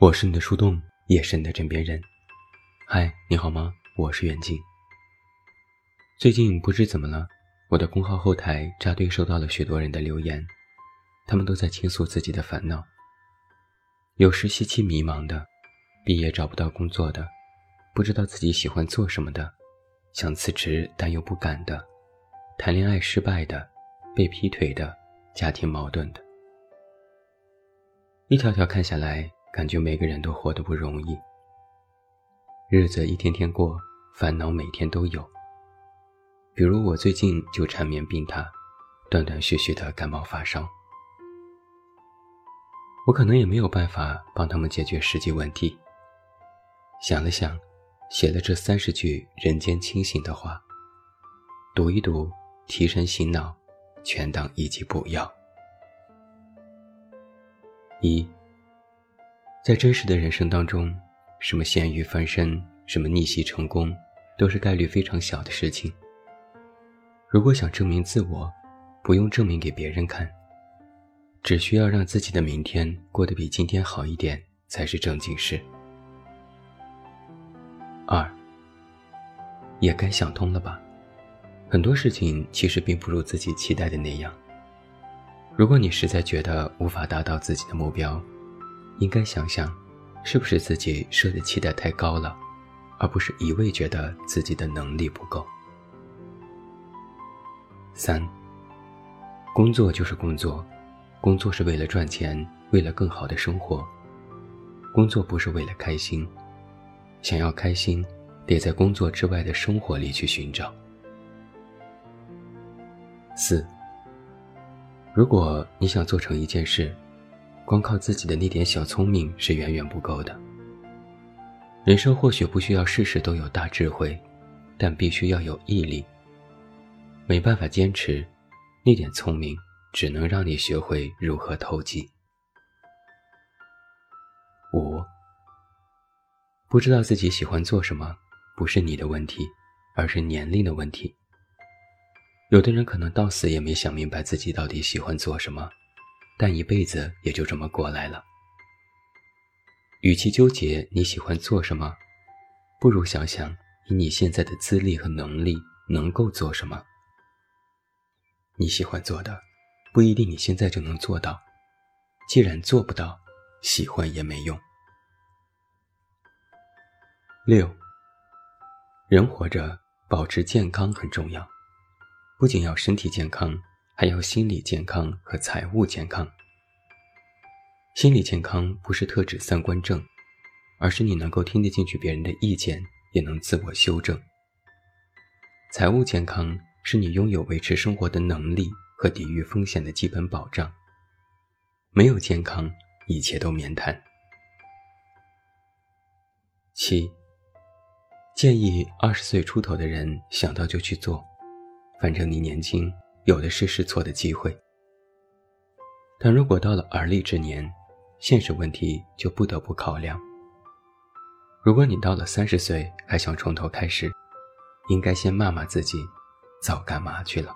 我是你的树洞，也是你的枕边人。嗨，你好吗？我是远近。最近不知怎么了，我的公号后台扎堆收到了许多人的留言，他们都在倾诉自己的烦恼。有实习期迷茫的，毕业找不到工作的，不知道自己喜欢做什么的，想辞职但又不敢的，谈恋爱失败的，被劈腿的，家庭矛盾的，一条条看下来。感觉每个人都活得不容易，日子一天天过，烦恼每天都有。比如我最近就缠绵病榻，断断续续的感冒发烧。我可能也没有办法帮他们解决实际问题。想了想，写了这三十句人间清醒的话，读一读，提神醒脑，全当一剂补药。一。在真实的人生当中，什么咸鱼翻身，什么逆袭成功，都是概率非常小的事情。如果想证明自我，不用证明给别人看，只需要让自己的明天过得比今天好一点，才是正经事。二，也该想通了吧？很多事情其实并不如自己期待的那样。如果你实在觉得无法达到自己的目标，应该想想，是不是自己设的期待太高了，而不是一味觉得自己的能力不够。三，工作就是工作，工作是为了赚钱，为了更好的生活。工作不是为了开心，想要开心，得在工作之外的生活里去寻找。四，如果你想做成一件事。光靠自己的那点小聪明是远远不够的。人生或许不需要事事都有大智慧，但必须要有毅力。没办法坚持，那点聪明只能让你学会如何投机。五，不知道自己喜欢做什么，不是你的问题，而是年龄的问题。有的人可能到死也没想明白自己到底喜欢做什么。但一辈子也就这么过来了。与其纠结你喜欢做什么，不如想想以你现在的资历和能力能够做什么。你喜欢做的，不一定你现在就能做到。既然做不到，喜欢也没用。六，人活着保持健康很重要，不仅要身体健康。还要心理健康和财务健康。心理健康不是特指三观正，而是你能够听得进去别人的意见，也能自我修正。财务健康是你拥有维持生活的能力和抵御风险的基本保障。没有健康，一切都免谈。七，建议二十岁出头的人想到就去做，反正你年轻。有的是试错的机会，但如果到了而立之年，现实问题就不得不考量。如果你到了三十岁还想从头开始，应该先骂骂自己，早干嘛去了。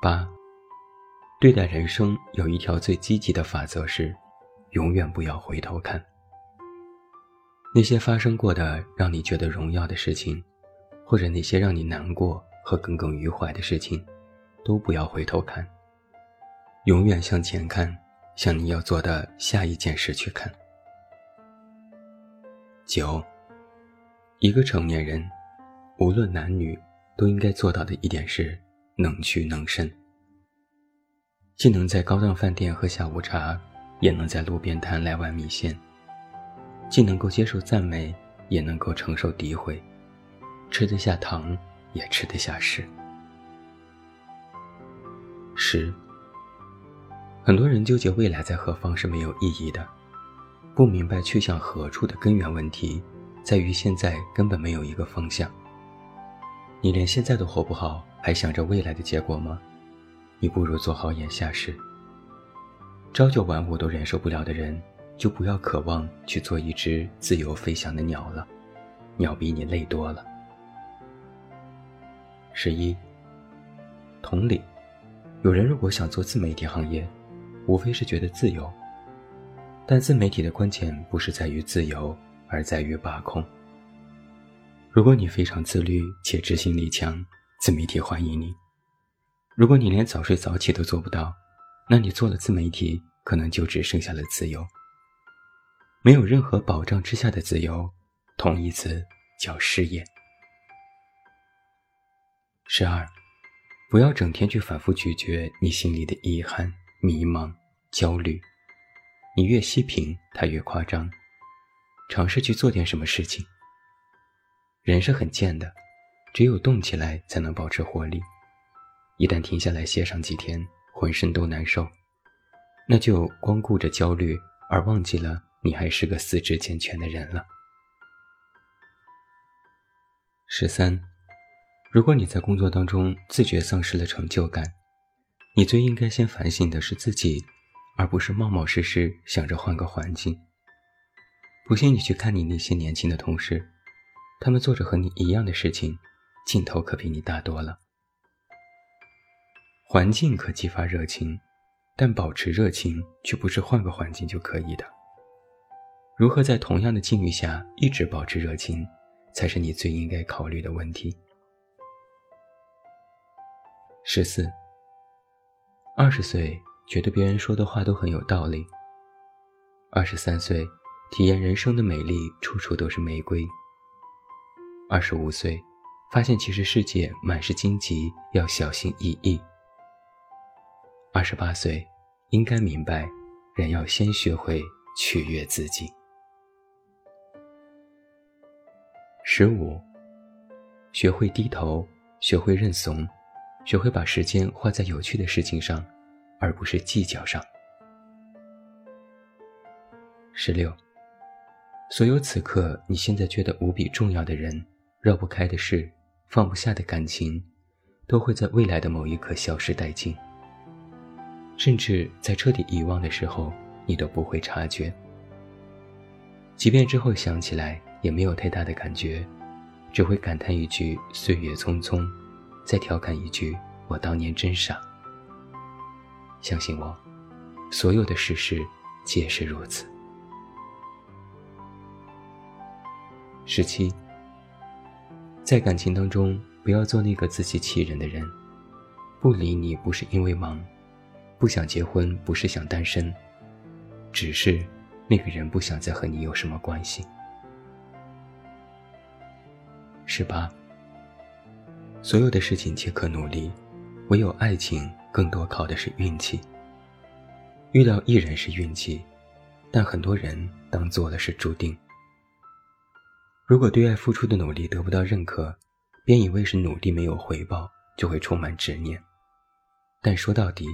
八，对待人生有一条最积极的法则是，永远不要回头看。那些发生过的让你觉得荣耀的事情，或者那些让你难过。和耿耿于怀的事情，都不要回头看，永远向前看，向你要做的下一件事去看。九，一个成年人，无论男女，都应该做到的一点是能屈能伸，既能在高档饭店喝下午茶，也能在路边摊来碗米线；既能够接受赞美，也能够承受诋毁，吃得下糖。也吃得下食。十，很多人纠结未来在何方是没有意义的，不明白去向何处的根源问题，在于现在根本没有一个方向。你连现在都活不好，还想着未来的结果吗？你不如做好眼下事。朝九晚五都忍受不了的人，就不要渴望去做一只自由飞翔的鸟了，鸟比你累多了。十一，同理，有人如果想做自媒体行业，无非是觉得自由，但自媒体的关键不是在于自由，而在于把控。如果你非常自律且执行力强，自媒体欢迎你；如果你连早睡早起都做不到，那你做了自媒体，可能就只剩下了自由。没有任何保障之下的自由，同义词叫失业。十二，不要整天去反复咀嚼你心里的遗憾、迷茫、焦虑。你越细品，它越夸张。尝试去做点什么事情。人是很贱的，只有动起来才能保持活力。一旦停下来歇上几天，浑身都难受，那就光顾着焦虑，而忘记了你还是个四肢健全的人了。十三。如果你在工作当中自觉丧失了成就感，你最应该先反省的是自己，而不是冒冒失失想着换个环境。不信你去看你那些年轻的同事，他们做着和你一样的事情，劲头可比你大多了。环境可激发热情，但保持热情却不是换个环境就可以的。如何在同样的境遇下一直保持热情，才是你最应该考虑的问题。十四，二十岁觉得别人说的话都很有道理。二十三岁，体验人生的美丽，处处都是玫瑰。二十五岁，发现其实世界满是荆棘，要小心翼翼。二十八岁，应该明白，人要先学会取悦自己。十五，学会低头，学会认怂。学会把时间花在有趣的事情上，而不是计较上。十六，所有此刻你现在觉得无比重要的人、绕不开的事、放不下的感情，都会在未来的某一刻消失殆尽。甚至在彻底遗忘的时候，你都不会察觉。即便之后想起来，也没有太大的感觉，只会感叹一句“岁月匆匆”。再调侃一句：“我当年真傻。”相信我，所有的事实皆是如此。十七，在感情当中，不要做那个自欺欺人的人。不理你不是因为忙，不想结婚不是想单身，只是那个人不想再和你有什么关系。十八。所有的事情皆可努力，唯有爱情更多靠的是运气。遇到一人是运气，但很多人当做了是注定。如果对爱付出的努力得不到认可，便以为是努力没有回报，就会充满执念。但说到底，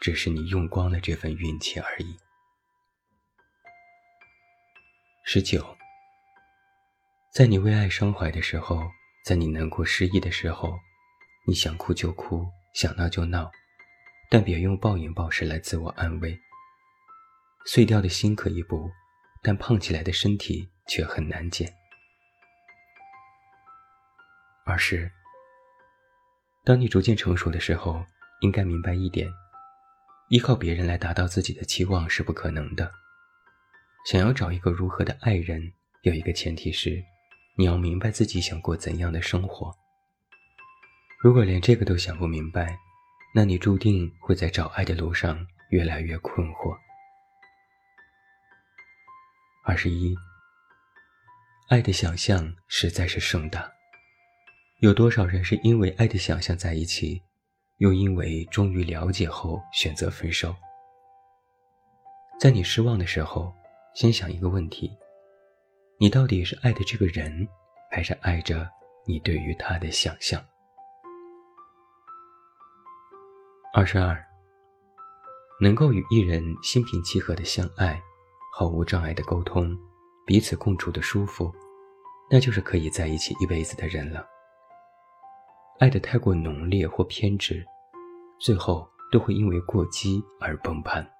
只是你用光了这份运气而已。十九，在你为爱伤怀的时候。在你难过失意的时候，你想哭就哭，想闹就闹，但别用暴饮暴食来自我安慰。碎掉的心可以补，但胖起来的身体却很难减。二是，当你逐渐成熟的时候，应该明白一点：依靠别人来达到自己的期望是不可能的。想要找一个如何的爱人，有一个前提是。你要明白自己想过怎样的生活。如果连这个都想不明白，那你注定会在找爱的路上越来越困惑。二十一，爱的想象实在是盛大，有多少人是因为爱的想象在一起，又因为终于了解后选择分手？在你失望的时候，先想一个问题。你到底是爱的这个人，还是爱着你对于他的想象？二十二，能够与一人心平气和的相爱，毫无障碍的沟通，彼此共处的舒服，那就是可以在一起一辈子的人了。爱的太过浓烈或偏执，最后都会因为过激而崩盘。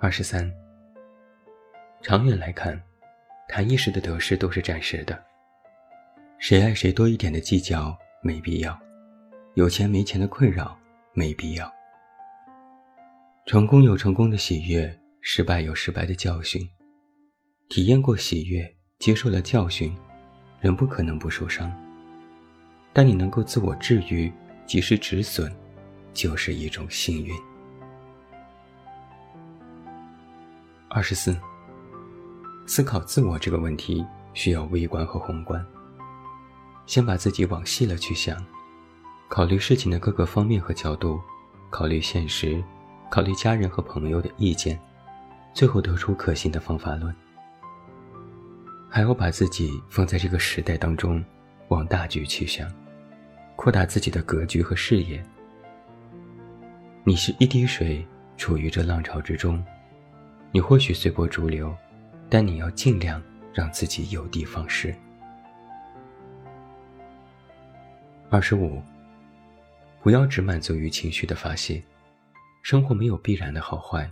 二十三。长远来看，谈一时的得失都是暂时的。谁爱谁多一点的计较没必要，有钱没钱的困扰没必要。成功有成功的喜悦，失败有失败的教训。体验过喜悦，接受了教训，人不可能不受伤。但你能够自我治愈，及时止损，就是一种幸运。二十四，思考自我这个问题需要微观和宏观。先把自己往细了去想，考虑事情的各个方面和角度，考虑现实。考虑家人和朋友的意见，最后得出可行的方法论。还要把自己放在这个时代当中，往大局去想，扩大自己的格局和视野。你是一滴水，处于这浪潮之中，你或许随波逐流，但你要尽量让自己有的放矢。二十五，不要只满足于情绪的发泄。生活没有必然的好坏，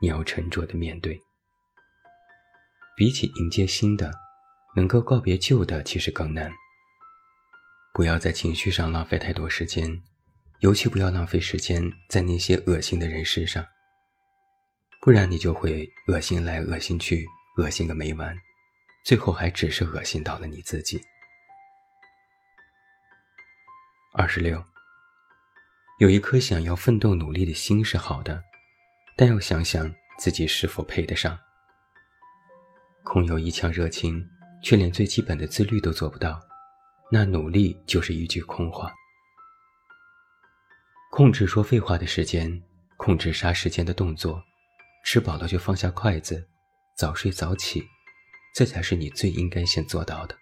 你要沉着的面对。比起迎接新的，能够告别旧的其实更难。不要在情绪上浪费太多时间，尤其不要浪费时间在那些恶心的人事上，不然你就会恶心来恶心去，恶心个没完，最后还只是恶心到了你自己。二十六。有一颗想要奋斗努力的心是好的，但要想想自己是否配得上。空有一腔热情，却连最基本的自律都做不到，那努力就是一句空话。控制说废话的时间，控制杀时间的动作，吃饱了就放下筷子，早睡早起，这才是你最应该先做到的。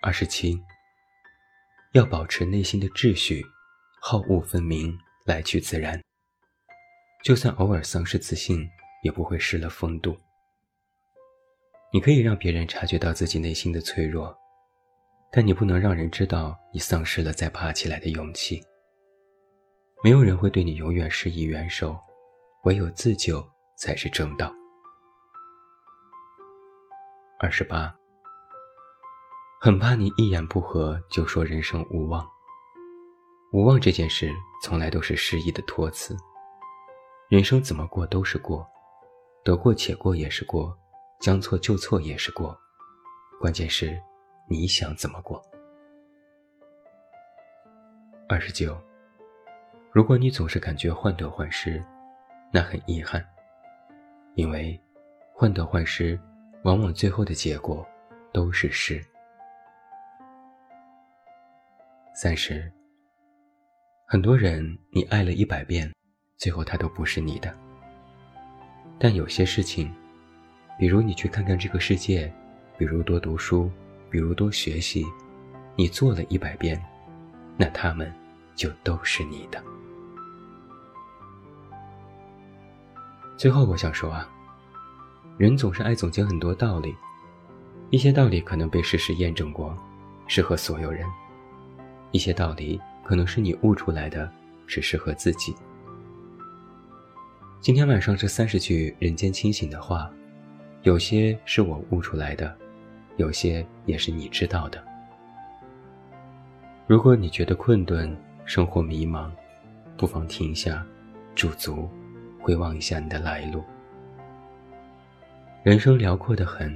二十七。要保持内心的秩序，好恶分明，来去自然。就算偶尔丧失自信，也不会失了风度。你可以让别人察觉到自己内心的脆弱，但你不能让人知道你丧失了再爬起来的勇气。没有人会对你永远施以援手，唯有自救才是正道。二十八。很怕你一言不合就说人生无望。无望这件事从来都是失意的托词。人生怎么过都是过，得过且过也是过，将错就错也是过，关键是你想怎么过。二十九，如果你总是感觉患得患失，那很遗憾，因为患得患失，往往最后的结果都是失。三十，很多人你爱了一百遍，最后他都不是你的。但有些事情，比如你去看看这个世界，比如多读书，比如多学习，你做了一百遍，那他们就都是你的。最后我想说啊，人总是爱总结很多道理，一些道理可能被事实验证过，适合所有人。一些道理可能是你悟出来的，只适合自己。今天晚上这三十句人间清醒的话，有些是我悟出来的，有些也是你知道的。如果你觉得困顿，生活迷茫，不妨停下，驻足，回望一下你的来路。人生辽阔的很，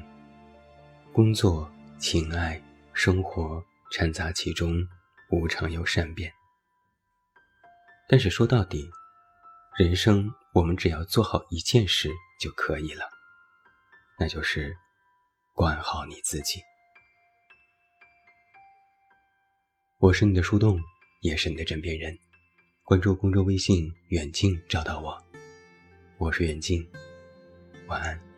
工作、情爱、生活掺杂其中。无常又善变，但是说到底，人生我们只要做好一件事就可以了，那就是管好你自己。我是你的树洞，也是你的枕边人。关注公众微信“远近”，找到我。我是远近，晚安。